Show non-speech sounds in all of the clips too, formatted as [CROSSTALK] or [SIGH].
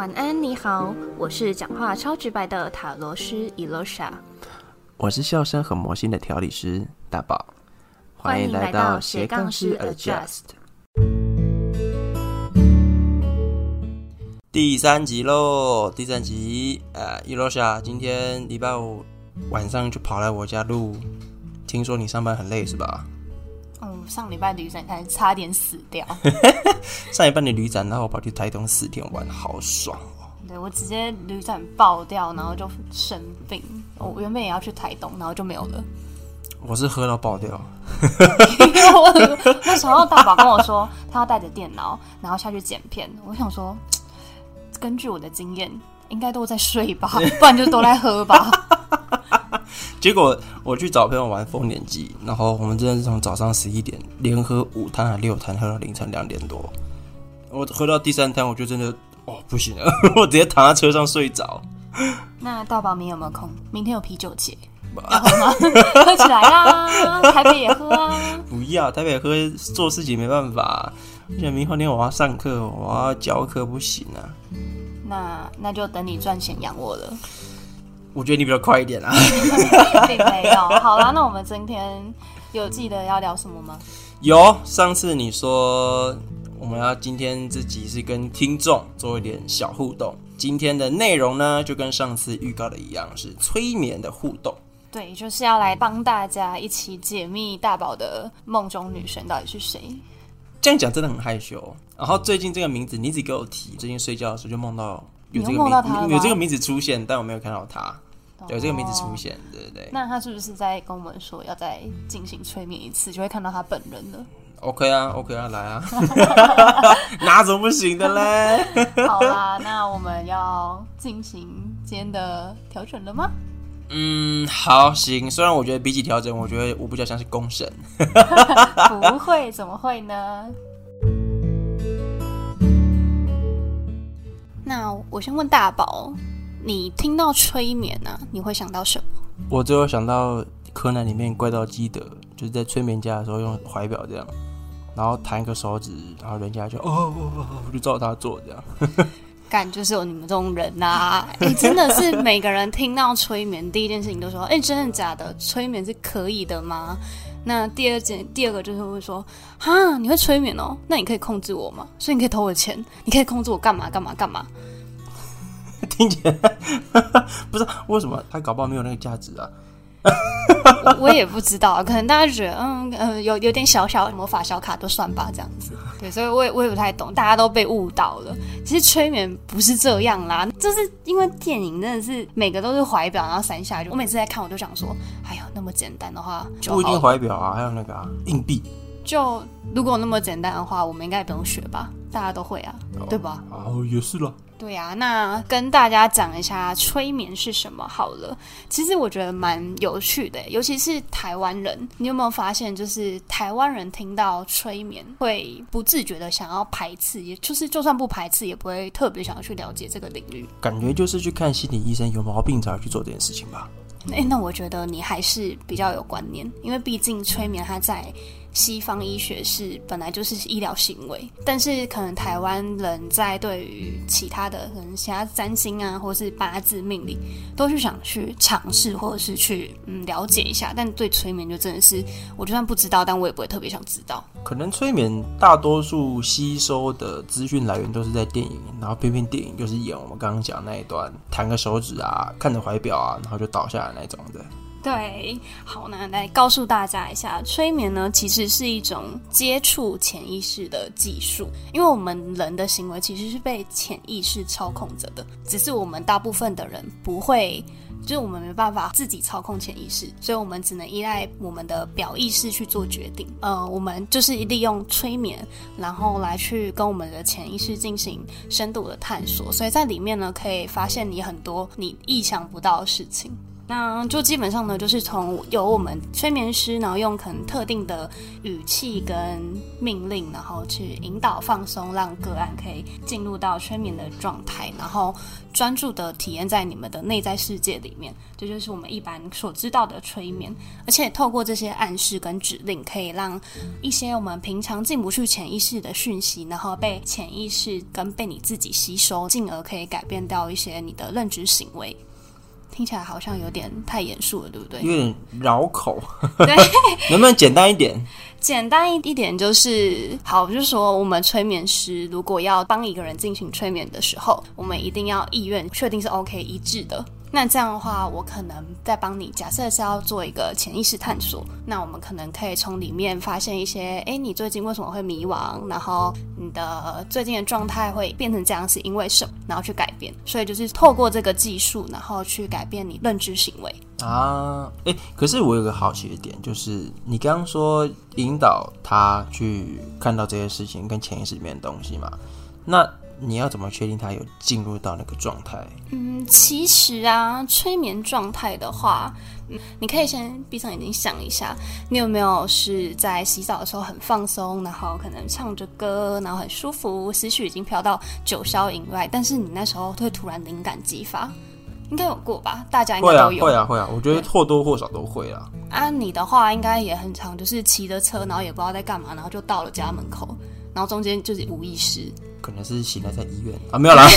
晚安，你好，我是讲话超直白的塔罗师伊洛莎，我是笑声很魔性的调理师大宝，欢迎来到斜杠师 Adjust。第三集喽，第三集，呃，伊洛莎，今天礼拜五晚上就跑来我家录，听说你上班很累是吧？嗯，上礼拜旅展开差点死掉。[LAUGHS] 上一半的旅展，然后我跑去台东四天玩，好爽哦！对我直接旅展爆掉，然后就生病。我原本也要去台东，然后就没有了。我是喝到爆掉。[LAUGHS] 那时候大宝跟我说，他要带着电脑，然后下去剪片。我想说，[TSK] 根据我的经验，应该都在睡吧，[LAUGHS] 不然就都在喝吧。结果我去找朋友玩丰年祭，然后我们真的是从早上十一点连喝五摊还六摊，喝到凌晨两点多。我喝到第三摊，我就真的哦不行了，[LAUGHS] 我直接躺在车上睡着。那大宝明有没有空？明天有啤酒节，要喝吗？[LAUGHS] 喝起来啊！台北也喝啊！不要台北喝，做事情没办法。而且明后天我要上课，我要教课，不行啊。那那就等你赚钱养我了。我觉得你比较快一点啊。并没有。好啦，那我们今天有记得要聊什么吗？有，上次你说我们要今天这集是跟听众做一点小互动。今天的内容呢，就跟上次预告的一样，是催眠的互动。对，就是要来帮大家一起解密大宝的梦中女神到底是谁。这样讲真的很害羞。然后最近这个名字你一直给我提，最近睡觉的时候就梦到有这个名有这个名字出现，但我没有看到他。有这个名字出现，对对对那他是不是在跟我们说要再进行催眠一次，就会看到他本人了？，OK 啊，OK 啊，来啊，[LAUGHS] 哪种不行的嘞？[LAUGHS] 好啦，[LAUGHS] 那我们要进行今天的调整了吗？嗯，好，行。虽然我觉得比起调整，我觉得我比较像是公审。不会，怎么会呢？那我先问大宝，你听到催眠呢、你会想到什么？我最后想到柯南里面怪盗基德，就是在催眠家的时候用怀表这样，然后弹一个手指，然后人家就哦哦哦，哦我就照他做这样。[LAUGHS] 干就是有你们这种人呐、哎、真的是每个人听到催眠，第一件事情都说，哎、真的假的？催眠是可以的吗？那第二件，第二个就是会说，哈，你会催眠哦？那你可以控制我吗？所以你可以偷我钱，你可以控制我干嘛干嘛干嘛？[LAUGHS] 听起来 [LAUGHS] 不是为什么他搞不好没有那个价值啊？我我也不知道，可能大家觉得，嗯嗯，有有点小小魔法小卡都算吧，这样子。对，所以我也我也不太懂，大家都被误导了。其实催眠不是这样啦，就是因为电影真的是每个都是怀表，然后三下就。我每次在看，我就想说，哎呦，那么简单的话就不一定。怀表啊，还有那个啊硬币就如果那么简单的话，我们应该也不用学吧？大家都会啊，对吧？哦，也是了。对呀、那跟大家讲一下催眠是什么好了。其实我觉得蛮有趣的，尤其是台湾人，你有没有发现，就是台湾人听到催眠会不自觉的想要排斥，也就是就算不排斥，也不会特别想要去了解这个领域。感觉就是去看心理医生有毛病才会去做这件事情吧。诶，那我觉得你还是比较有观念，因为毕竟催眠它在西方医学是本来就是医疗行为，但是可能台湾人在对于其他的可能其他占星啊，或是八字命理，都是想去尝试或者是去嗯了解一下，但对催眠就真的是，我就算不知道，但我也不会特别想知道。可能催眠大多数吸收的资讯来源都是在电影，然后偏偏电影就是演我们刚刚讲那一段，弹个手指啊，看着怀表啊，然后就倒下来那种的。对，好，那来告诉大家一下，催眠呢其实是一种接触潜意识的技术，因为我们人的行为其实是被潜意识操控着的，只是我们大部分的人不会。就是我们没办法自己操控潜意识，所以我们只能依赖我们的表意识去做决定。呃，我们就是利用催眠，然后来去跟我们的潜意识进行深度的探索，所以在里面呢，可以发现你很多你意想不到的事情。那就基本上呢，就是从由我们催眠师，然后用可能特定的语气跟命令，然后去引导放松，让个案可以进入到催眠的状态，然后专注的体验在你们的内在世界里面。这就是我们一般所知道的催眠，而且透过这些暗示跟指令，可以让一些我们平常进不去潜意识的讯息，然后被潜意识跟被你自己吸收，进而可以改变掉一些你的认知行为。听起来好像有点太严肃了，对不对？有点绕口，对，[LAUGHS] 能不能简单一点？简单一一点就是好，就是说我们催眠师如果要帮一个人进行催眠的时候，我们一定要意愿确定是 OK 一致的。那这样的话，我可能在帮你。假设是要做一个潜意识探索，那我们可能可以从里面发现一些：哎，你最近为什么会迷惘？然后你的最近的状态会变成这样，是因为什么？然后去改变。所以就是透过这个技术，然后去改变你认知行为啊。哎，可是我有个好奇的点，就是你刚刚说引导他去看到这些事情跟潜意识里面的东西嘛？那你要怎么确定他有进入到那个状态？嗯，其实啊，催眠状态的话，嗯，你可以先闭上眼睛想一下，你有没有是在洗澡的时候很放松，然后可能唱着歌，然后很舒服，思绪已经飘到九霄云外，但是你那时候会突然灵感激发，应该有过吧？大家应该都有，会啊，会啊，我觉得或多或少都会啊。啊，你的话应该也很常，就是骑着车，然后也不知道在干嘛，然后就到了家门口，然后中间就是无意识。可能是醒来在医院啊，没有啦。[LAUGHS]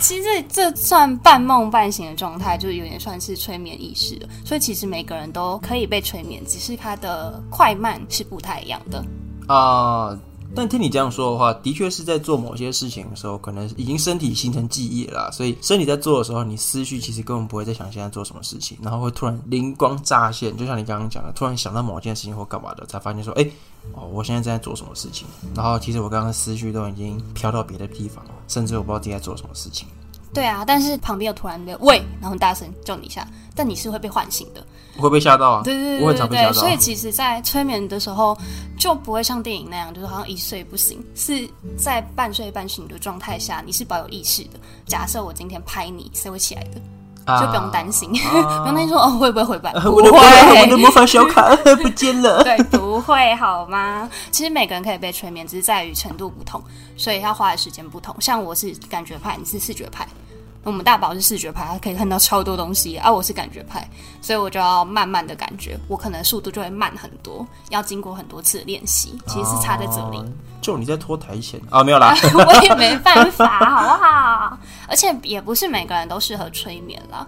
其实这算半梦半醒的状态，就是有点算是催眠意识的。所以其实每个人都可以被催眠，只是它的快慢是不太一样的啊。但听你这样说的话，的确是在做某些事情的时候，可能已经身体形成记忆了，所以身体在做的时候，你思绪其实根本不会再想现在做什么事情，然后会突然灵光乍现，就像你刚刚讲的，突然想到某件事情或干嘛的，才发现说，哎，哦，我现在正在做什么事情，然后其实我刚刚思绪都已经飘到别的地方了，甚至我不知道自己在做什么事情。对啊，但是旁边又突然的喂，然后很大声叫你一下，但你是会被唤醒的，会被吓到啊？对对对对对，所以其实，在催眠的时候就不会像电影那样，就是好像一睡不醒，是在半睡半醒的状态下，你是保有意识的。假设我今天拍你，是会起来的，就不用担心，[LAUGHS] 不用担心说哦会不会回来？不会，我的魔法小卡 [LAUGHS] 不见了。[LAUGHS] 对，不会好吗？其实每个人可以被催眠，只是在于程度不同，所以要花的时间不同。像我是感觉派，你是视觉派。我们大宝是视觉派，他可以看到超多东西，而我是感觉派，所以我就要慢慢的感觉，我可能速度就会慢很多，要经过很多次练习，其实是差在这里。就你在拖台前啊？没有啦，[LAUGHS] 我也没办法，[LAUGHS] 好不好？而且也不是每个人都适合催眠了。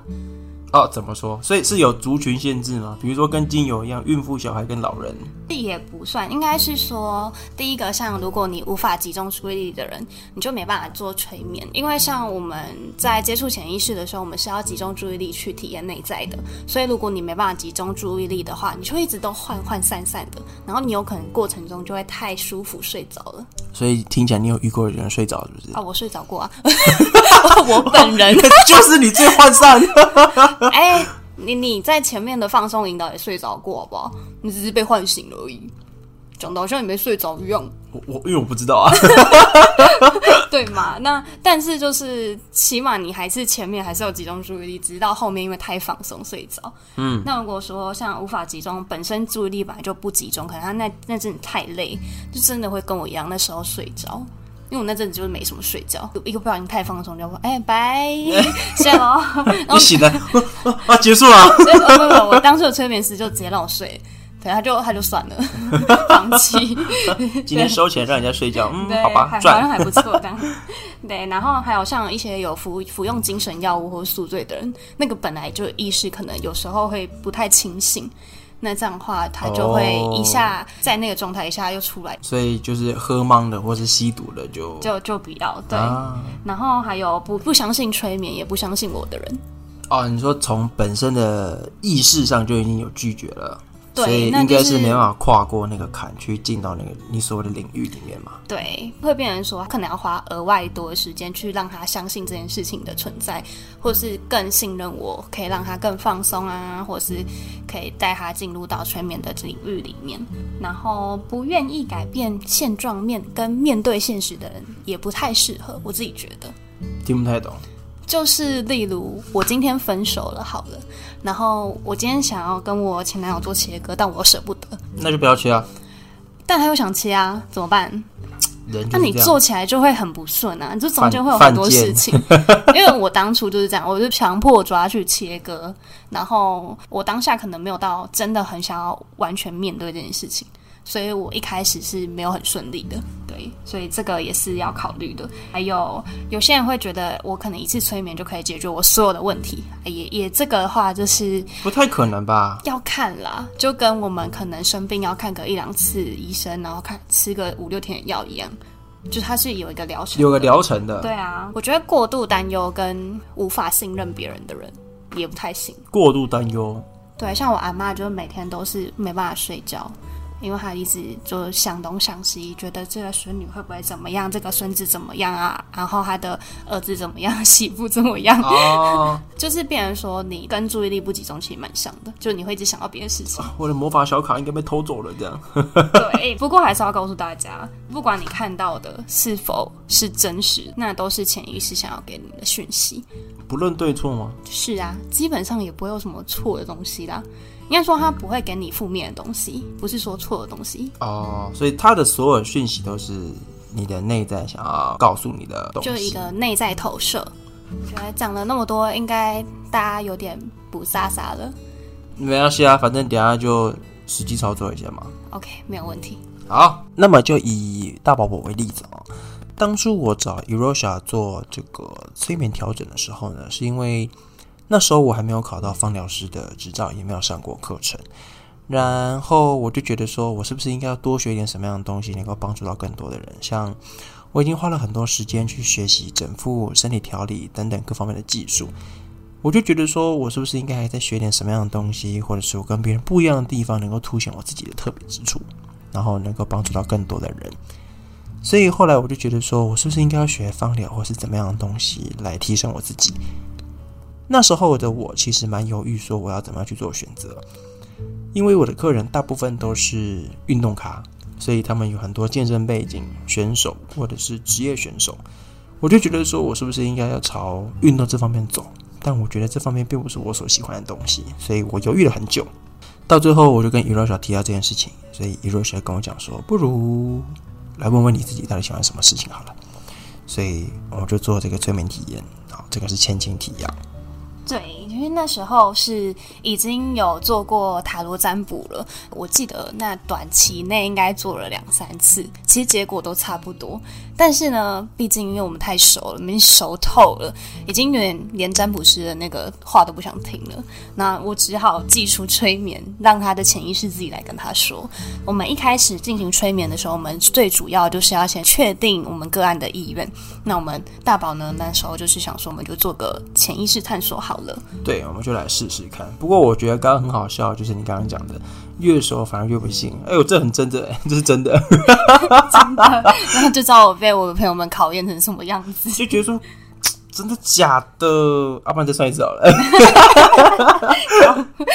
哦，怎么说？所以是有族群限制吗？比如说跟精油一样，孕妇、小孩跟老人，这也不算。应该是说，第一个，像如果你无法集中注意力的人，你就没办法做催眠。因为像我们在接触潜意识的时候，我们是要集中注意力去体验内在的。所以如果你没办法集中注意力的话，你就一直都涣涣散散的，然后你有可能过程中就会太舒服睡着了。所以听起来你有遇过有人睡着是不是？啊，我睡着过啊，[LAUGHS] 我本人 [LAUGHS] 就是你最涣散。[LAUGHS] 哎，你你在前面的放松引导也睡着过好不好？你只是被唤醒了而已，讲的好像你没睡着一样。我我因为我不知道啊，[LAUGHS] 对嘛？那但是就是起码你还是前面还是有集中注意力，直到后面因为太放松睡着。嗯，那如果说像无法集中，本身注意力本来就不集中，可能他那那阵太累，就真的会跟我一样，那时候睡着。因为我那阵子就是没什么睡觉，一个不小心太放松，就说哎拜，[LAUGHS] 谢喽。你醒了 [LAUGHS] 啊，结束了。不不不，我当时的催眠师就直接让我睡，对，他就他就算了，[LAUGHS] 放弃。今天收钱让人家睡觉，嗯，好吧，好像还不错的。对，然后还有像一些有服服用精神药物或宿醉的人，那个本来就意识可能有时候会不太清醒。那这样的话，他就会一下在那个状态一下又出来，所以就是喝懵的或是吸毒的就就就不要对。然后还有不不相信催眠也不相信我的人，哦，你说从本身的意识上就已经有拒绝了。所以应该是没办法跨过那个坎去进到那个你所谓的领域里面嘛？对，会变成说可能要花额外多的时间去让他相信这件事情的存在，或是更信任我，可以让他更放松啊，或是可以带他进入到催眠的领域里面。然后不愿意改变现状面跟面对现实的人，也不太适合。我自己觉得听不太懂。就是例如我今天分手了，好了，然后我今天想要跟我前男友做切割，但我又舍不得，那就不要切啊。但他又想切啊，怎么办？人那你做起来就会很不顺啊，你这中间会有很多事情。[LAUGHS] 因为我当初就是这样，我就强迫抓去切割，然后我当下可能没有到真的很想要完全面对这件事情，所以我一开始是没有很顺利的。对，所以这个也是要考虑的。还有有些人会觉得我可能一次催眠就可以解决我所有的问题，也也这个的话就是不太可能吧？要看啦，就跟我们可能生病要看个一两次医生，然后看吃个五六天的药一样，就它是有一个疗程，有个疗程的，对啊，我觉得过度担忧跟无法信任别人的人也不太行。过度担忧，对，像我阿妈就是每天都是没办法睡觉，因为他一直就想东想西，觉得这个孙女会不会怎么样，这个孙子怎么样啊，然后他的儿子怎么样，媳妇怎么样，哦，[LAUGHS] 就是变成说你跟注意力不集中其实蛮像的，就你会一直想到别的事情。我的魔法小卡应该被偷走了，这样。[LAUGHS] 对，不过还是要告诉大家，不管你看到的是否是真实，那都是潜意识想要给你的讯息。不论对错吗？是啊，基本上也不会有什么错的东西啦。应该说，他不会给你负面的东西，不是说错的东西，哦，所以他的所有讯息都是你的内在想要告诉你的东西。就一个内在投射。我觉得讲了那么多，应该大家有点不飒飒了。没关系啊，反正等下就实际操作一下嘛。OK，没有问题。好，那么就以大宝宝为例子啊。当初我找 Erosha 做这个催眠调整的时候呢，是因为那时候我还没有考到芳疗师的执照，也没有上过课程。然后我就觉得说，我是不是应该要多学一点什么样的东西，能够帮助到更多的人？像我已经花了很多时间去学习整复、身体调理等等各方面的技术，我就觉得说我是不是应该还再学点什么样的东西，或者是我跟别人不一样的地方，能够凸显我自己的特别之处，然后能够帮助到更多的人。所以后来我就觉得说，我是不是应该要学芳疗，或是怎么样的东西来提升我自己？那时候的我其实蛮犹豫，说我要怎么样去做选择，因为我的客人大部分都是运动咖，所以他们有很多健身背景选手或者是职业选手，我就觉得说我是不是应该要朝运动这方面走？但我觉得这方面并不是我所喜欢的东西，所以我犹豫了很久。到最后，我就跟 Erosha 提到这件事情，所以 Erosha 跟我讲说，不如来问问你自己到底喜欢什么事情好了。所以我就做这个催眠体验，好，这个是前情提要。对，因为那时候是已经有做过塔罗占卜了，我记得那短期内应该做了两三次，其实结果都差不多。但是呢，毕竟因为我们太熟了，已经熟透了，已经有点连占卜师的那个话都不想听了。那我只好祭出催眠，让他的潜意识自己来跟他说。我们一开始进行催眠的时候，我们最主要就是要先确定我们个案的意愿。那我们大宝呢，那时候就是想说，我们就做个潜意识探索好了。对，我们就来试试看。不过我觉得刚刚很好笑，就是你刚刚讲的，越熟反而越不信。哎呦，这很真的，这是真的，[LAUGHS] 真的，然后就知道我被我的朋友们考验成什么样子。就觉得说。真的假的？要、不然再算一次好了。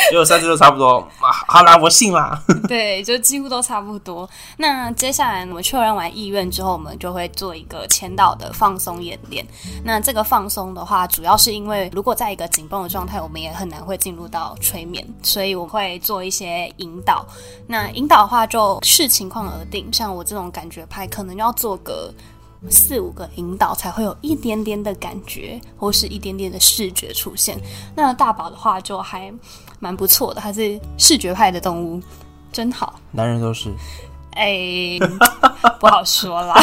结果三次都差不多。啊，好啦，我信啦。[LAUGHS] 对，就几乎都差不多。那接下来我们确认完意愿之后，我们就会做一个签到的放松演练。那这个放松的话，主要是因为如果在一个紧绷的状态，我们也很难会进入到催眠，所以我会做一些引导。那引导的话就视情况而定，像我这种感觉派，可能要做个。四五个引导才会有一点点的感觉，或是一点点的视觉出现。那大宝的话就还蛮不错的，他是视觉派的动物，真好。男人都是，哎，[LAUGHS] 不好说啦。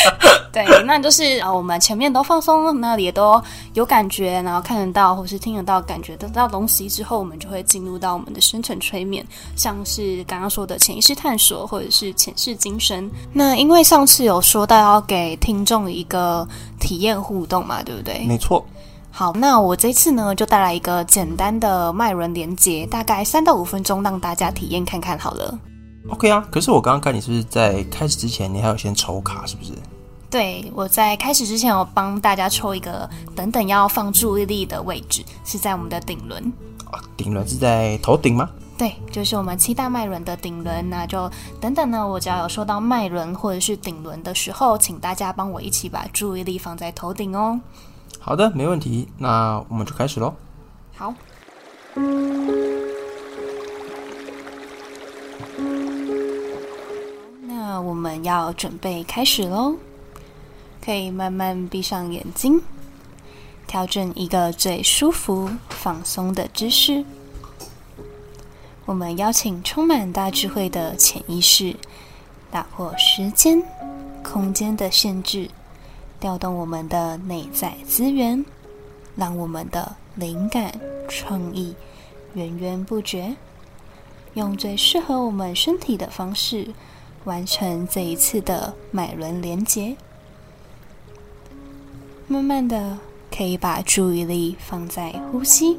[LAUGHS] 对，那就是啊，我们前面都放松，那里也都有感觉，然后看得到或是听得到、感觉得到东西之后，我们就会进入到我们的深层催眠，像是刚刚说的潜意识探索，或者是前世今生。那因为上次有说到要给听众一个体验互动嘛，对不对？没错。好，那我这次呢就带来一个简单的脉轮连接，大概三到五分钟，让大家体验看看好了。OK 啊，可是我刚刚看你是不是在开始之前，你还有先抽卡，是不是？对，我在开始之前，我帮大家抽一个等等要放注意力的位置，是在我们的顶轮。啊，顶轮是在头顶吗？对，就是我们七大脉轮的顶轮。那就等等呢，我只要有说到脉轮或者是顶轮的时候，请大家帮我一起把注意力放在头顶哦。好的，没问题，那我们就开始喽。好。那我们要准备开始喽，可以慢慢闭上眼睛，调整一个最舒服、放松的姿势。我们邀请充满大智慧的潜意识，打破时间、空间的限制，调动我们的内在资源，让我们的灵感、创意源源不绝，用最适合我们身体的方式，完成这一次的脉轮连接。慢慢的，可以把注意力放在呼吸。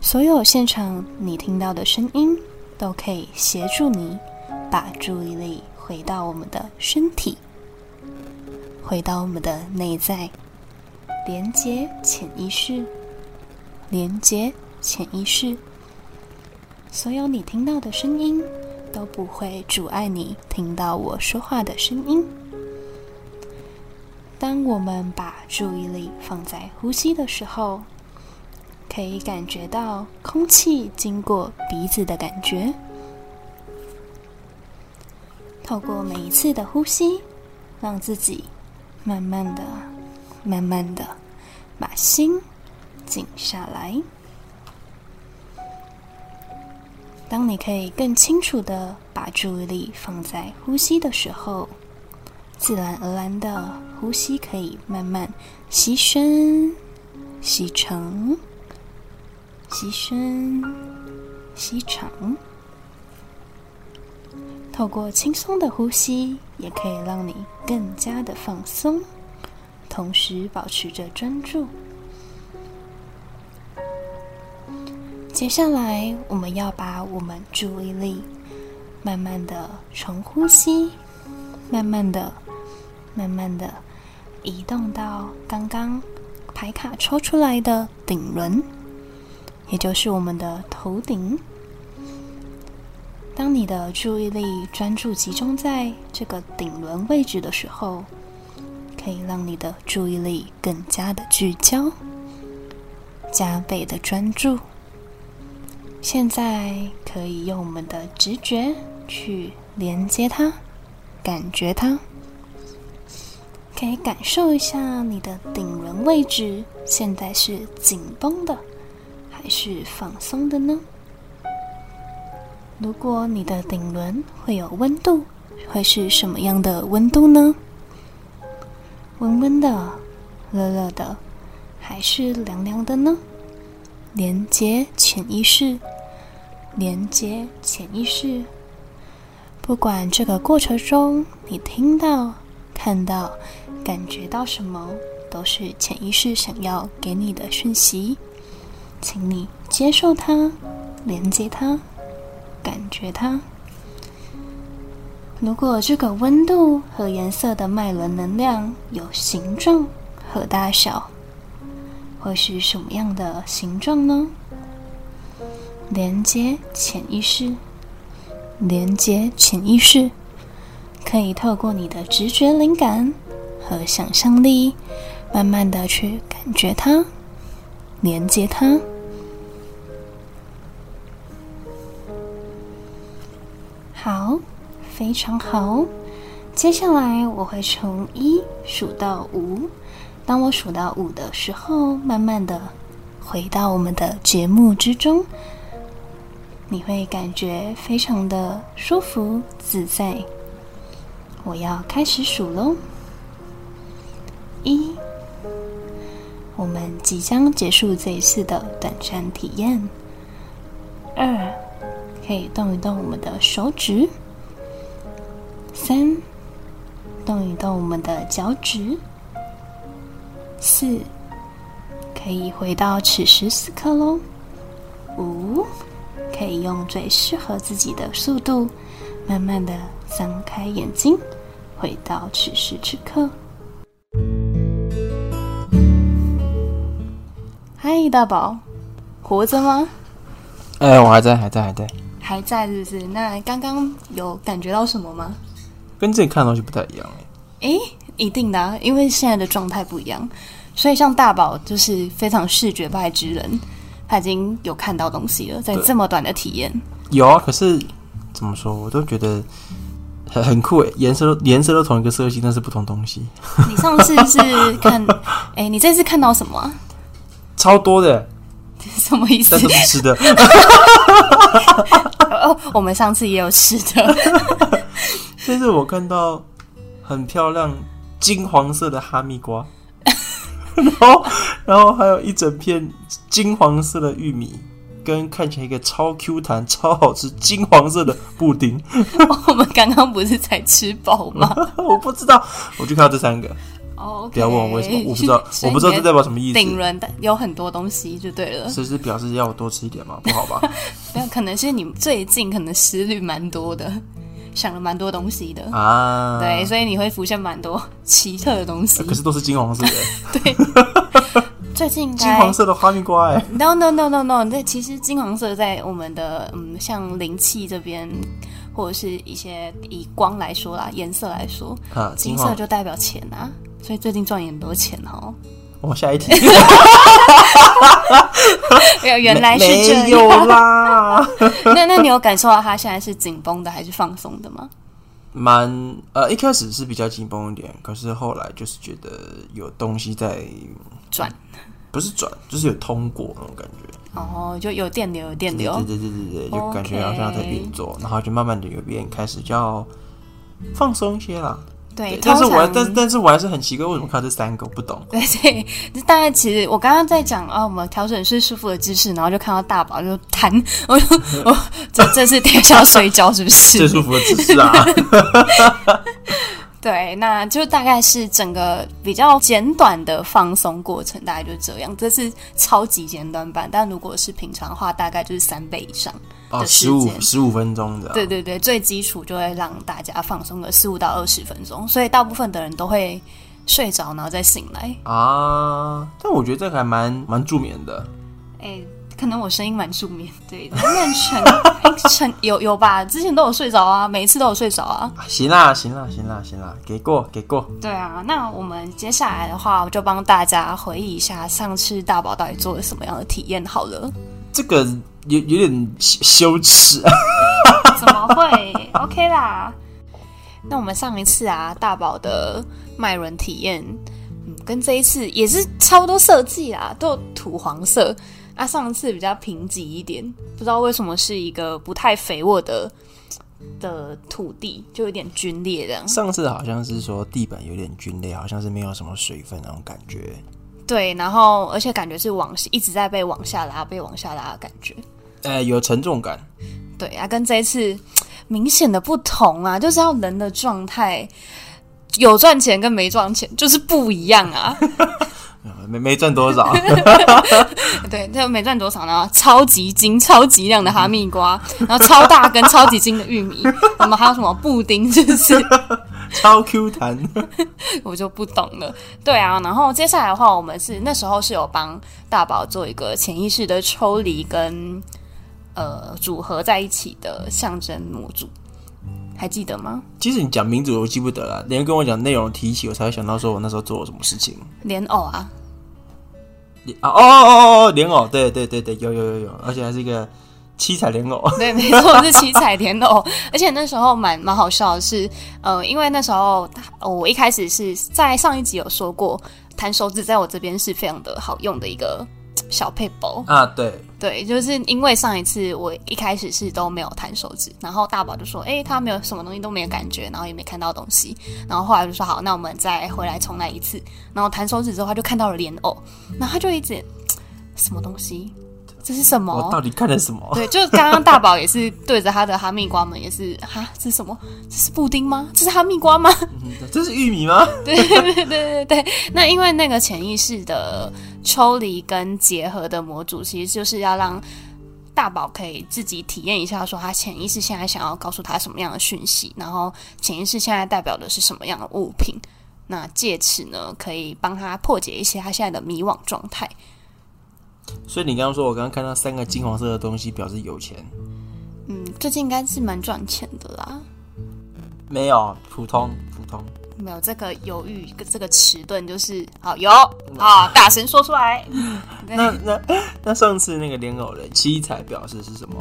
所有现场你听到的声音，都可以协助你把注意力回到我们的身体，回到我们的内在，连接潜意识，连接潜意识。所有你听到的声音，都不会阻碍你听到我说话的声音。当我们把注意力放在呼吸的时候，可以感觉到空气经过鼻子的感觉，透过每一次的呼吸，让自己慢慢的、慢慢的把心静下来。当你可以更清楚的把注意力放在呼吸的时候，自然而然的呼吸可以慢慢吸深、吸长。吸深，吸长。透过轻松的呼吸，也可以让你更加的放松，同时保持着专注。接下来，我们要把我们注意力慢慢的从呼吸，慢慢的、慢慢的移动到刚刚牌卡抽出来的顶轮。也就是我们的头顶。当你的注意力专注集中在这个顶轮位置的时候，可以让你的注意力更加的聚焦，加倍的专注。现在可以用我们的直觉去连接它，感觉它，可以感受一下你的顶轮位置现在是紧绷的。还是放松的呢？如果你的顶轮会有温度，会是什么样的温度呢？温温的、热热的，还是凉凉的呢？连接潜意识，连接潜意识。不管这个过程中你听到、看到、感觉到什么，都是潜意识想要给你的讯息。请你接受它，连接它，感觉它。如果这个温度和颜色的脉轮能量有形状和大小，会是什么样的形状呢？连接潜意识，连接潜意识，可以透过你的直觉灵感和想象力，慢慢的去感觉它。连接它，好，非常好。接下来我会从一数到五，当我数到五的时候，慢慢的回到我们的节目之中，你会感觉非常的舒服自在。我要开始数喽，一。我们即将结束这一次的短暂体验。二，可以动一动我们的手指。三，动一动我们的脚趾。四，可以回到此时此刻喽。五，可以用最适合自己的速度，慢慢的张开眼睛，回到此时此刻。嗨，大宝，活着吗？哎，我还在，还在，还在，还在，是不是？那刚刚有感觉到什么吗？跟自己看的东西不太一样，哎。哎，一定的、啊，因为现在的状态不一样，所以像大宝就是非常视觉派之人，他已经有看到东西了，在对这么短的体验，有啊，可是怎么说，我都觉得很很酷诶，颜色都颜色都同一个色系，但是不同东西，你上次是看，[LAUGHS] 哎、你这次看到什么、啊？超多的，[LAUGHS] 什么意思但？都是吃的。[LAUGHS] 哦，我们上次也有吃的，这次我看到很漂亮金黄色的哈密瓜，然后然后还有一整片金黄色的玉米，跟看起来一个超 Q 弹、超好吃金黄色的布丁。[LAUGHS] 我们刚刚不是才吃饱吗？[LAUGHS] 我不知道，我就看到这三个，哦，不要问我为什么，我不知道，我不知道这代表什么意思。顶轮的有很多东西就对了，这是表示要我多吃一点吗？不好吧？[LAUGHS] 没有可能是你最近可能思虑蛮多的，想了蛮多东西的，啊，对，，所以你会浮现蛮多奇特的东西。[LAUGHS] 可是都是金黄色的，[LAUGHS] 对，最近应金该黄色的哈密瓜哎，no no no no no，那其实金黄色在我们的嗯，像灵气这边，或者是一些以光来说啦，颜色来说，啊，金色就代表钱啊，所以最近赚很多钱哦。我下一题，原 [LAUGHS] 原来是这没有样。啦。[LAUGHS] 那那你有感受到他现在是紧绷的还是放松的吗？蛮呃，一开始是比较紧绷一点，可是后来就是觉得有东西在转，不是转，就是有通过那种感觉。哦，就有电流，有电流对。对对对对，就感觉好像在运作，然后就慢慢的有变开始叫放松一些啦。对，但是我还但但是我还是很奇怪，为什么看这三个我不懂？对 [LAUGHS] 对，大概其实我刚刚在讲啊，我们调整是舒服的姿势，然后就看到大宝就弹，我就我 [LAUGHS] 这这是等一下要睡觉是不是？最舒服的姿势啊！[LAUGHS] 对，那就大概是整个比较简短的放松过程，大概就这样。这是超级简短版，但如果是平常的话，大概就是三倍以上。哦，十五十五分钟的，对对对，最基础就会让大家放松个十五到二十分钟，所以大部分的人都会睡着，然后再醒来。啊，但我觉得这个还蛮蛮助眠的。哎，可能我声音蛮助眠，对，慢慢沉哎沉有有吧？之前都有睡着啊，每一次都有睡着啊。啊行啦，行啦，行啦，行啦，给过，给过。对啊，那我们接下来的话，我就帮大家回忆一下上次大宝到底做了什么样的体验好了。这个有有点羞羞耻，怎么会？OK 啦。那我们上一次啊，大宝的脉轮体验，嗯，跟这一次也是差不多设计啦，都有土黄色。啊，上次比较贫瘠一点，不知道为什么是一个不太肥沃的的土地，就有点皲裂这样。上次好像是说地板有点皲裂，好像是没有什么水分那种感觉。对，然后而且感觉是往一直在被往下拉，被往下拉的感觉。呃，有沉重感。对啊，跟这一次明显的不同啊，就是要人的状态有赚钱跟没赚钱就是不一样啊。[LAUGHS] 没没赚多少，[LAUGHS] 对，这没赚多少呢？超级精、[LAUGHS] 超级亮的哈密瓜，[LAUGHS] 然后超大根、超级精的玉米，我们还有什么布丁，是不是？超 Q 弹。我就不懂了。对啊，然后接下来的话，我们是那时候是有帮大宝做一个潜意识的抽离跟呃组合在一起的象征模组，还记得吗？其实你讲名字我都记不得了，连跟我讲内容提起，我才会想到说我那时候做了什么事情。莲藕啊，啊哦哦哦哦，莲藕，对对对对，有有有有，而且还是一个七彩莲藕。[LAUGHS] 对，没错，是七彩莲藕。[LAUGHS] 而且那时候蛮蛮好笑的是，呃，因为那时候呃我一开始是在上一集有说过，弹手指在我这边是非常的好用的一个小配包。啊，对，对，就是因为上一次我一开始是都没有弹手指，然后大宝就说，哎、他没有什么东西都没有感觉，然后也没看到东西，然后后来就说好，那我们再回来重来一次，然后弹手指之后他就看到了莲藕，然后他就一直什么东西，这是什么？我到底看了什么？对，就是刚刚大宝也是对着他的哈密瓜们，也是哈，这是什么？这是布丁吗？这是哈密瓜吗？这是玉米吗？对对对对对。那因为那个潜意识的抽离跟结合的模组，其实就是要让大宝可以自己体验一下，说他潜意识现在想要告诉他什么样的讯息，然后潜意识现在代表的是什么样的物品。那借此呢，可以帮他破解一些他现在的迷惘状态。所以你刚刚说我刚刚看到三个金黄色的东西，表示有钱？嗯，最近应该是蛮赚钱的啦。没有，普通普通。没有这个犹豫，这个迟钝，就是好有啊，大声说出来。[LAUGHS] 那那那上次那个莲藕的七彩表示是什么？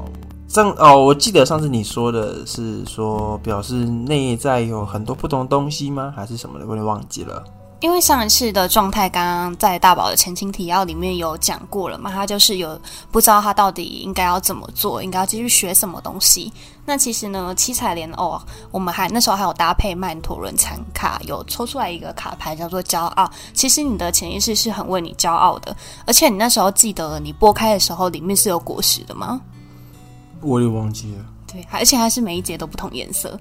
上哦，我记得上次你说的是说表示内在有很多不同的东西吗？还是什么的？我有点忘记了。因为上一次的状态，刚刚在大宝的前情提要里面有讲过了嘛，他就是有不知道他到底应该要怎么做，应该要继续学什么东西。那其实呢，七彩莲藕，我们还那时候还有搭配曼陀轮残卡，有抽出来一个卡牌叫做骄傲。其实你的潜意识是很为你骄傲的，而且你那时候记得你剥开的时候里面是有果实的吗？我也忘记了。对，而且还是每一节都不同颜色。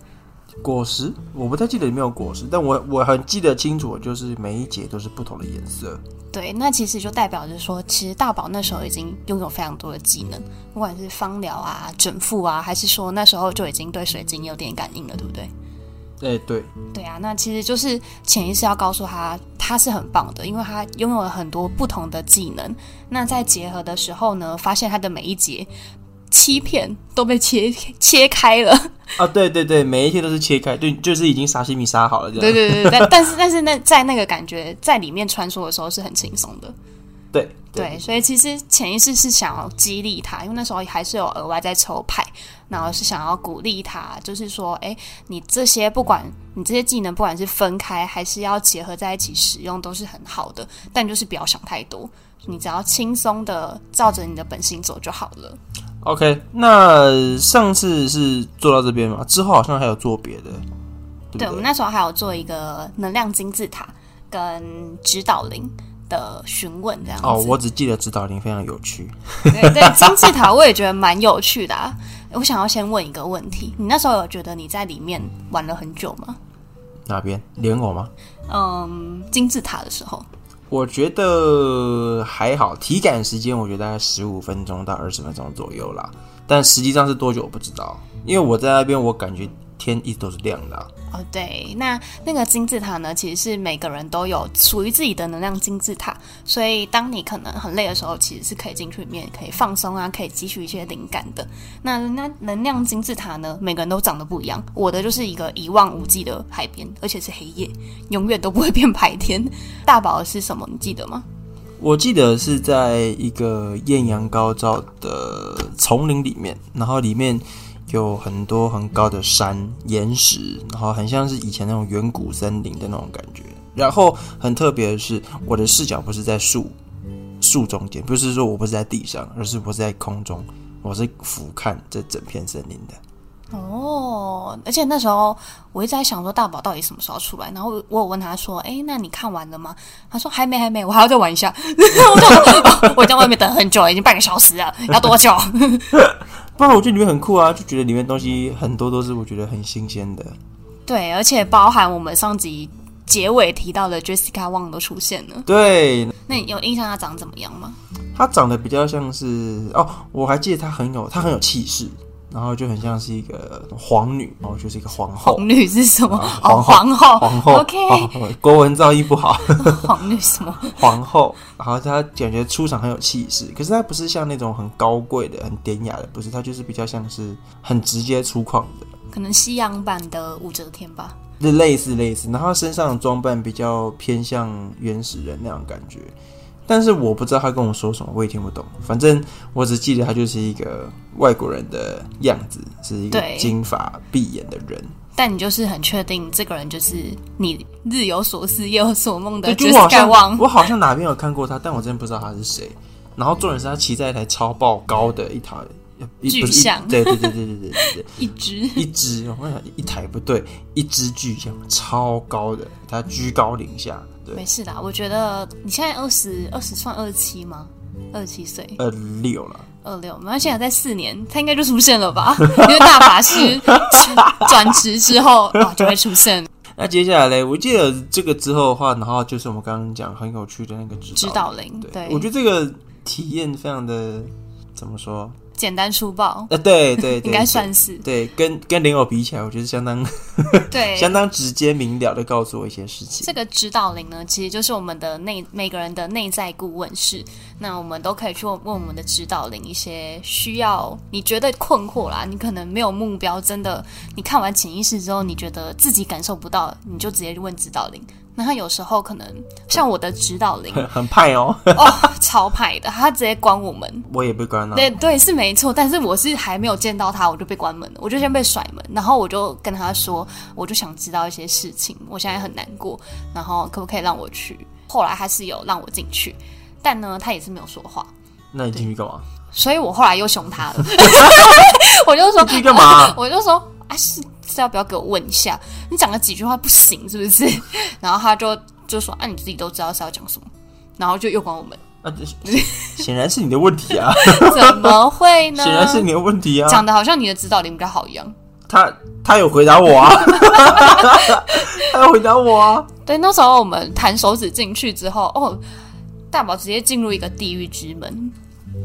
果实我不太记得里面有果实，但我我很记得清楚，就是每一节都是不同的颜色。对，那其实就代表着说，其实大宝那时候已经拥有非常多的技能，不管是芳疗啊、整复啊，还是说那时候就已经对水晶有点感应了，对不对？哎，对，对啊，那其实就是潜意识要告诉他，他是很棒的，因为他拥有了很多不同的技能。那在结合的时候呢，发现他的每一节。欺骗都被切切开了 [LAUGHS] 啊！对对对，每一天都是切开，对，就是已经杀西米杀好了这样。对对对，但 [LAUGHS] 但是但是那在那个感觉在里面穿梭的时候是很轻松的。对对，所以其实潜意识是想要激励他，因为那时候还是有额外在抽牌，然后是想要鼓励他，就是说，哎，你这些不管你这些技能，不管是分开还是要结合在一起使用，都是很好的，但就是不要想太多，你只要轻松的照着你的本心走就好了。OK，那上次是做到这边嘛？之后好像还有做别的，对我们那时候还有做一个能量金字塔跟指导灵的询问这样子。哦，我只记得指导灵非常有趣。对对，金字塔我也觉得蛮有趣的。啊。我想要先问一个问题，你那时候有觉得你在里面玩了很久吗？哪边莲藕吗？嗯，金字塔的时候。我觉得还好，体感时间我觉得大概十五分钟到二十分钟左右啦，但实际上是多久我不知道，因为我在那边我感觉天一直都是亮的。哦，对，那那个金字塔呢，其实是每个人都有属于自己的能量金字塔，所以当你可能很累的时候，其实是可以进去里面可以放松啊，可以汲取一些灵感的。那那能量金字塔呢，每个人都长得不一样，我的就是一个一望无际的海边，而且是黑夜，永远都不会变白天。大宝是什么？你记得吗？我记得是在一个艳阳高照的丛林里面，然后里面。有很多很高的山岩石，然后很像是以前那种远古森林的那种感觉。然后很特别的是，我的视角不是在树树中间，不是说我不是在地上，而是我是在空中，我是俯瞰这整片森林的。哦，而且那时候我一直在想说，大宝到底什么时候出来？然后我有问他说：“哎，那你看完了吗？”他说：“还没，还没，我还要再玩一下。”我：“ [LAUGHS] 我在外面等很久，已经半个小时了，要多久？”不然我觉得里面很酷啊，就觉得里面东西很多都是我觉得很新鲜的。对，而且包含我们上集结尾提到的 Jessica Wang 都出现了。对，那你有印象她长怎么样吗？她长得比较像是哦，我还记得她很有她很有气势。然后就很像是一个皇女，然后就是一个皇后。皇女是什么？皇皇后。皇后。OK。国文造诣不好。[LAUGHS] 皇女什么？皇后。然后她感觉出场很有气势，可是她不是像那种很高贵的、很典雅的，不是，她就是比较像是很直接粗犷的。可能西洋版的武则天吧。类似类似，然后身上的装扮比较偏向原始人那种感觉。但是我不知道他跟我说什么，我也听不懂。反正我只记得他就是一个外国人的样子，是一个金发碧眼的人。但你就是很确定这个人就是你日有所思夜有所梦的就我好像我好像哪边有看过他，但我真的不知道他是谁。然后重点是他骑在一台超爆高的一台巨象，对对对对对对对，[LAUGHS] 一只一只，我想一台不对，一只巨象超高的，他居高临下。没事的，我觉得你现在二十二十算二十七吗？二十七岁，二六了，二六。那现在在四年，他应该就出现了吧？[LAUGHS] 因为大法师转职之后 [LAUGHS] 啊，就会出现。那接下来嘞，我记得这个之后的话，然后就是我们刚刚讲很有趣的那个指指导灵。对，我觉得这个体验非常的怎么说？简单粗暴，呃，对对对，[LAUGHS] 应该算是对，跟跟莲藕比起来，我觉得相当对。[LAUGHS] 相当直接明了的告诉我一些事情这。个指导灵呢，其实就是我们的内每个人的内在顾问是。那我们都可以去问问我们的指导灵一些需要你觉得困惑啦，你可能没有目标，真的你看完潜意识之后，你觉得自己感受不到，你就直接问指导灵。那他有时候可能像我的指导灵很 [LAUGHS] 很派哦，哦，超派的，他直接关我们。我也被关了。对对是没错，但是我是还没有见到他，我就被关门了，我就先被甩门，然后我就跟他说，我就想知道一些事情，我现在很难过，然后可不可以让我去？后来他是有让我进去，但呢，他也是没有说话，那你进去干嘛？所以我后来又凶他了，[LAUGHS] 我就说进去干嘛？[LAUGHS] 我就说啊，是是要不要给我问一下？你讲了几句话不行是不是？[LAUGHS] 然后他就就说啊，你自己都知道是要讲什么，然后就又管我们，啊，这 [LAUGHS] 显然是你的问题啊，[LAUGHS] 怎么会呢？显然是你的问题啊。讲的好像你的指导灵比较好一样。他他有回答我啊，他有回答我啊。对，那时候我们弹手指进去之后，哦，大宝直接进入一个地狱之门。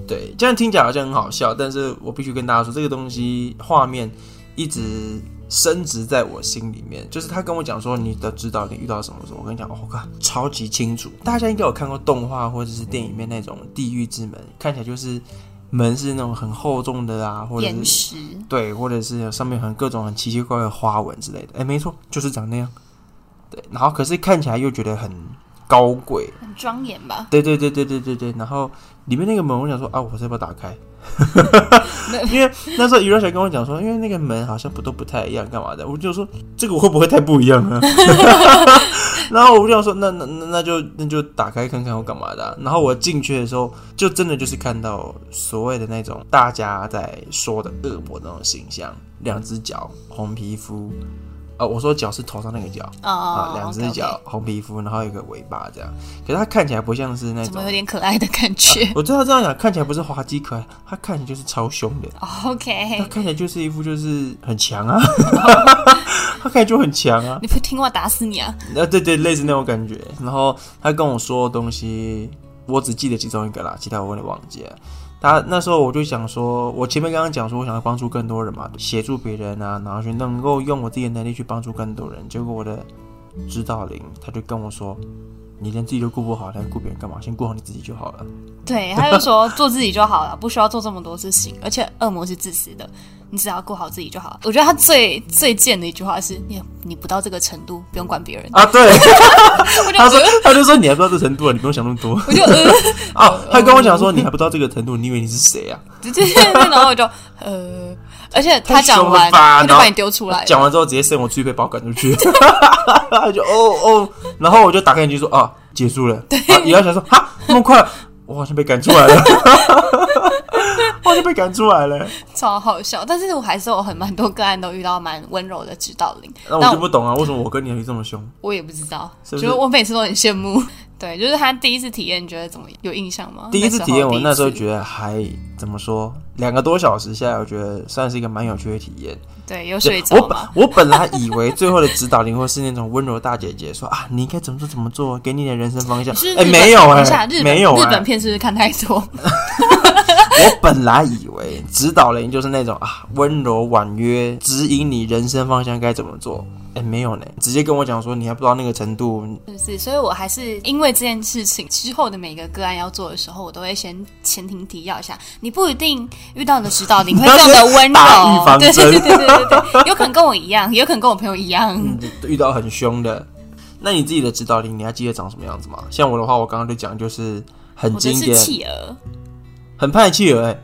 对，这样听起来好像很好笑，但是我必须跟大家说，这个东西画面一直深植在我心里面。就是他跟我讲说你的指导你遇到什么时候，我跟你讲，哦我、靠，超级清楚。大家应该有看过动画或者是电影里面那种地狱之门，看起来就是门是那种很厚重的啊，或者是石，对，或者是上面很各种很奇奇怪怪的花纹之类的。哎，没错，就是长那样。对，然后可是看起来又觉得很高贵。很庄严吧？对对对对对对对，然后里面那个门，我想说啊，我是要不要打开？[LAUGHS] 因为那时候娱乐小跟我讲说，因为那个门好像不都不太一样，干嘛的？我就说这个会不会太不一样啊？[LAUGHS] 然后我就想说，那那那那就那就打开看看我干嘛的啊、然后我进去的时候，就真的就是看到所谓的那种大家在说的恶魔那种形象，两只脚，红皮肤。呃，我说脚是头上那个脚哦啊，两只脚，红皮肤，然后有一个尾巴这样。可是它看起来不像是那种怎么有点可爱的感觉、我知道这样讲看起来不是滑稽可爱，它看起来就是超凶的，他 o k 它看起来就是一副就是很强啊，[LAUGHS] 它看起来就很强啊，你不听话打死你啊！啊对对，类似那种感觉。然后他跟我说的东西，我只记得其中一个啦，其他我有点忘记了。他那时候我就想说，我前面刚刚讲说，我想要帮助更多人嘛，协助别人啊，然后去能够用我自己的能力去帮助更多人。结果我的指导灵他就跟我说，你连自己都顾不好，还顾别人干嘛？先顾好你自己就好了。对，他就说做自己就好了，不需要做这么多事情。而且恶魔是自私的，你只要顾好自己就好了。我觉得他最最贱的一句话是：你你不到这个程度，不用管别人。啊，对，[LAUGHS] 他说他就说你还不到这程度啊，你不用想那么多。我就呃，啊，[LAUGHS] 他跟我讲说你还不到这个程度，你以为你是谁啊？对对对，然后我就呃，而且他讲完，他就把你丢出来了。讲完之后直接生我出去被包赶出去，他就哦哦，然后我就打开眼睛说啊，结束了。对，也要想说哈那么快，我好像被赶出来了，[LAUGHS] 被赶出来了。超好笑，但是我还是有很蛮多个案都遇到蛮温柔的指导灵，那我就不懂啊，为什么我跟你会这么凶？我也不知道，就是是我每次都很羡慕。[LAUGHS] 对，就是他第一次体验，你觉得怎么样？有印象吗？第一次体验，我那时候觉得还怎么说，两个多小时下来，我觉得算是一个蛮有趣的体验。对有对睡着我本？我本来以为最后的指导灵会是那种温柔大姐姐，说啊，你应该怎么做怎么做，给你点人生方向。哎、没有哎、等一下日本没有哎、日本片是不是看太多？[LAUGHS] 我本来以为指导灵就是那种啊，温柔婉约，指引你人生方向该怎么做。哎、没有呢，直接跟我讲说你还不知道那个程度。是不是？所以我还是因为这件事情之后的每个个案要做的时候，我都会先前庭提要一下，你不一定遇到你的指导灵会这么的温柔，对对对对对对，有可能跟我一样，有可能跟我朋友一样。嗯遇到很凶的。那你自己的指导灵，你还记得长什么样子吗？像我的话，我刚刚就讲就是很我的是经典，企鹅，很派企鹅、欸。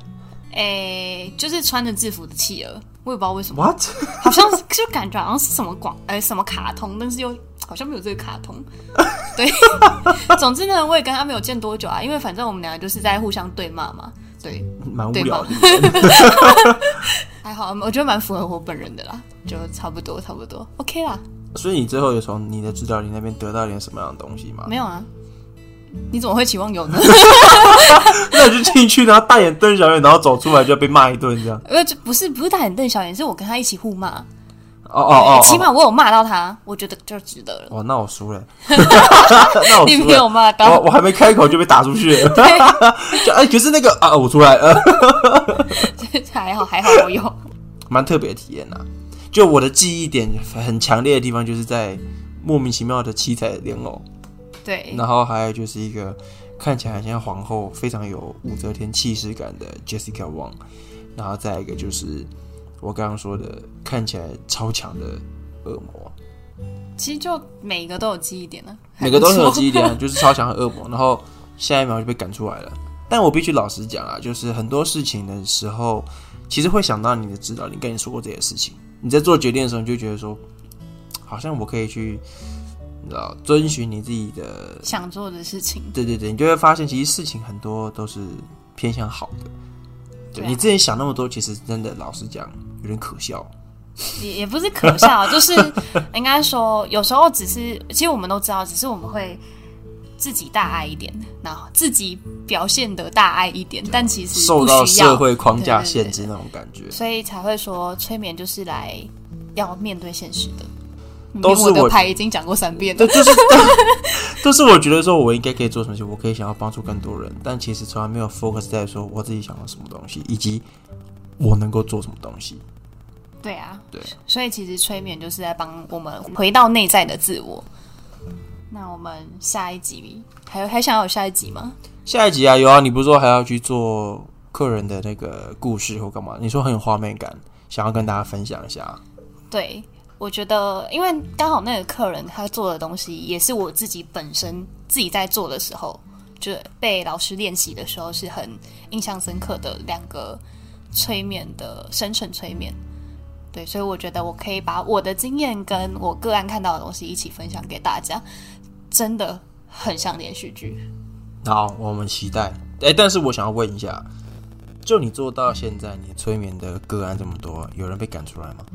哎，就是穿着制服的企鹅，我也不知道为什么，What？好像就感觉好像是什么广呃什么卡通，但是又好像没有这个卡通。[LAUGHS] 对，总之呢，我也跟他没有见多久啊，因为反正我们两个就是在互相对骂嘛。对，蛮无聊的。[LAUGHS] 还好，我觉得蛮符合我本人的啦，就差不多差不多，OK 啦。所以你最后有从你的指导灵那边得到点什么样的东西吗？没有啊，你怎么会期望有呢？[LAUGHS] 那你就进去，然后大眼瞪小眼，然后走出来就要被骂一顿这样。[LAUGHS] 呃，就不是不是大眼瞪小眼，是我跟他一起互骂。哦哦哦，起码我有骂到他，我觉得就值得了。哦，那我输了，[LAUGHS] 那我你输了。没有骂我到，我还没开口就被打出去了，就哎，可是那个啊，我出来了，还好还好我有。蛮特别的体验呐。就我的记忆点很强烈的地方，就是在莫名其妙的七彩莲藕，对，然后还有就是一个看起来很像皇后，非常有武则天气势感的 Jessica Wang，然后再一个就是我刚刚说的看起来超强的恶魔，其实就每一个都有记忆点呢，每个都是有记忆点，就是超强的恶魔，然后下一秒就被赶出来了。但我必须老实讲啊，就是很多事情的时候，其实会想到你的指导，你跟你说过这些事情，你在做决定的时候，你就觉得说，好像我可以去，你知道，遵循你自己的想做的事情。对对对，你就会发现，其实事情很多都是偏向好的。对对啊你之前想那么多，其实真的老实讲，有点可笑。也也不是可笑，[LAUGHS] 就是应该说，有时候只是，其实我们都知道，只是我们会自己大爱一点，然后自己表现的大爱一点，但其实受到社会框架限制那种感觉，所以才会说催眠就是来要面对现实的。都是连我的牌已经讲过三遍了对，，就是 [LAUGHS] 都是我觉得说我应该可以做什么事，我可以想要帮助更多人，但其实从来没有 focus 在说我自己想要什么东西，以及我能够做什么东西。对啊，对，所以其实催眠就是在帮我们回到内在的自我。那我们下一集还有还想要有下一集吗？下一集啊，有啊，你不是说还要去做客人的那个故事或干嘛？你说很有画面感，想要跟大家分享一下。对，我觉得，因为刚好那个客人他做的东西，也是我自己本身自己在做的时候，就被老师练习的时候是很印象深刻的两个催眠的深层催眠。对，所以我觉得我可以把我的经验跟我个案看到的东西一起分享给大家，真的很像连续剧。好，我们期待。哎、但是我想要问一下，就你做到现在，你催眠的个案这么多，有人被赶出来吗？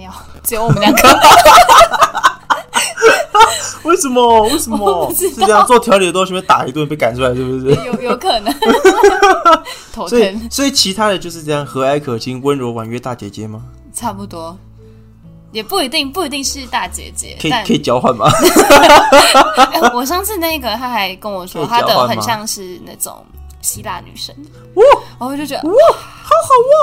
没有，[LAUGHS] 只有我们两个。[LAUGHS] 为什么？为什我么？是这样做调理的东西被打一顿，被赶出来，是不是？有有可能 [LAUGHS] 头所以疼，，所以其他的就是这样和蔼可亲、温柔婉约大姐姐吗？差不多，也不一定，不一定是大姐姐，可以可以交换吗？哎我上次那个他还跟我说，可以他的很像是那种希腊女神，哇，然后我就觉得哇，好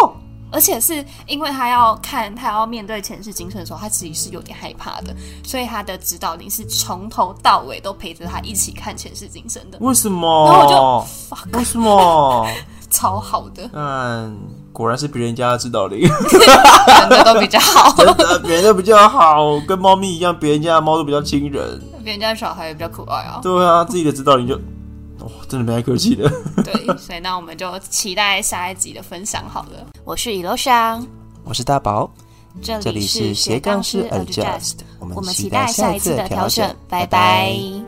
好哦！而且是因为他要看他要面对前世今生的时候，他自己是有点害怕的，所以他的指导灵是从头到尾都陪着他一起看前世今生的，为什么？然后我就 fuck 为什么？[LAUGHS] 超好的，嗯，果然是别人家的指导灵，人的都比较好，真的，别人的比较好，跟猫咪一样，别人家的猫都比较亲人。别人家的小孩也比较可爱啊。对啊，自己的指导灵就，哇、真的没太客气的。[LAUGHS] 对，所以那我们就期待下一集的分享好了。我是伊洛香，我是大宝，这里是斜杠式 Adjust，我我们期待下一次的调整。的调整，拜拜。拜拜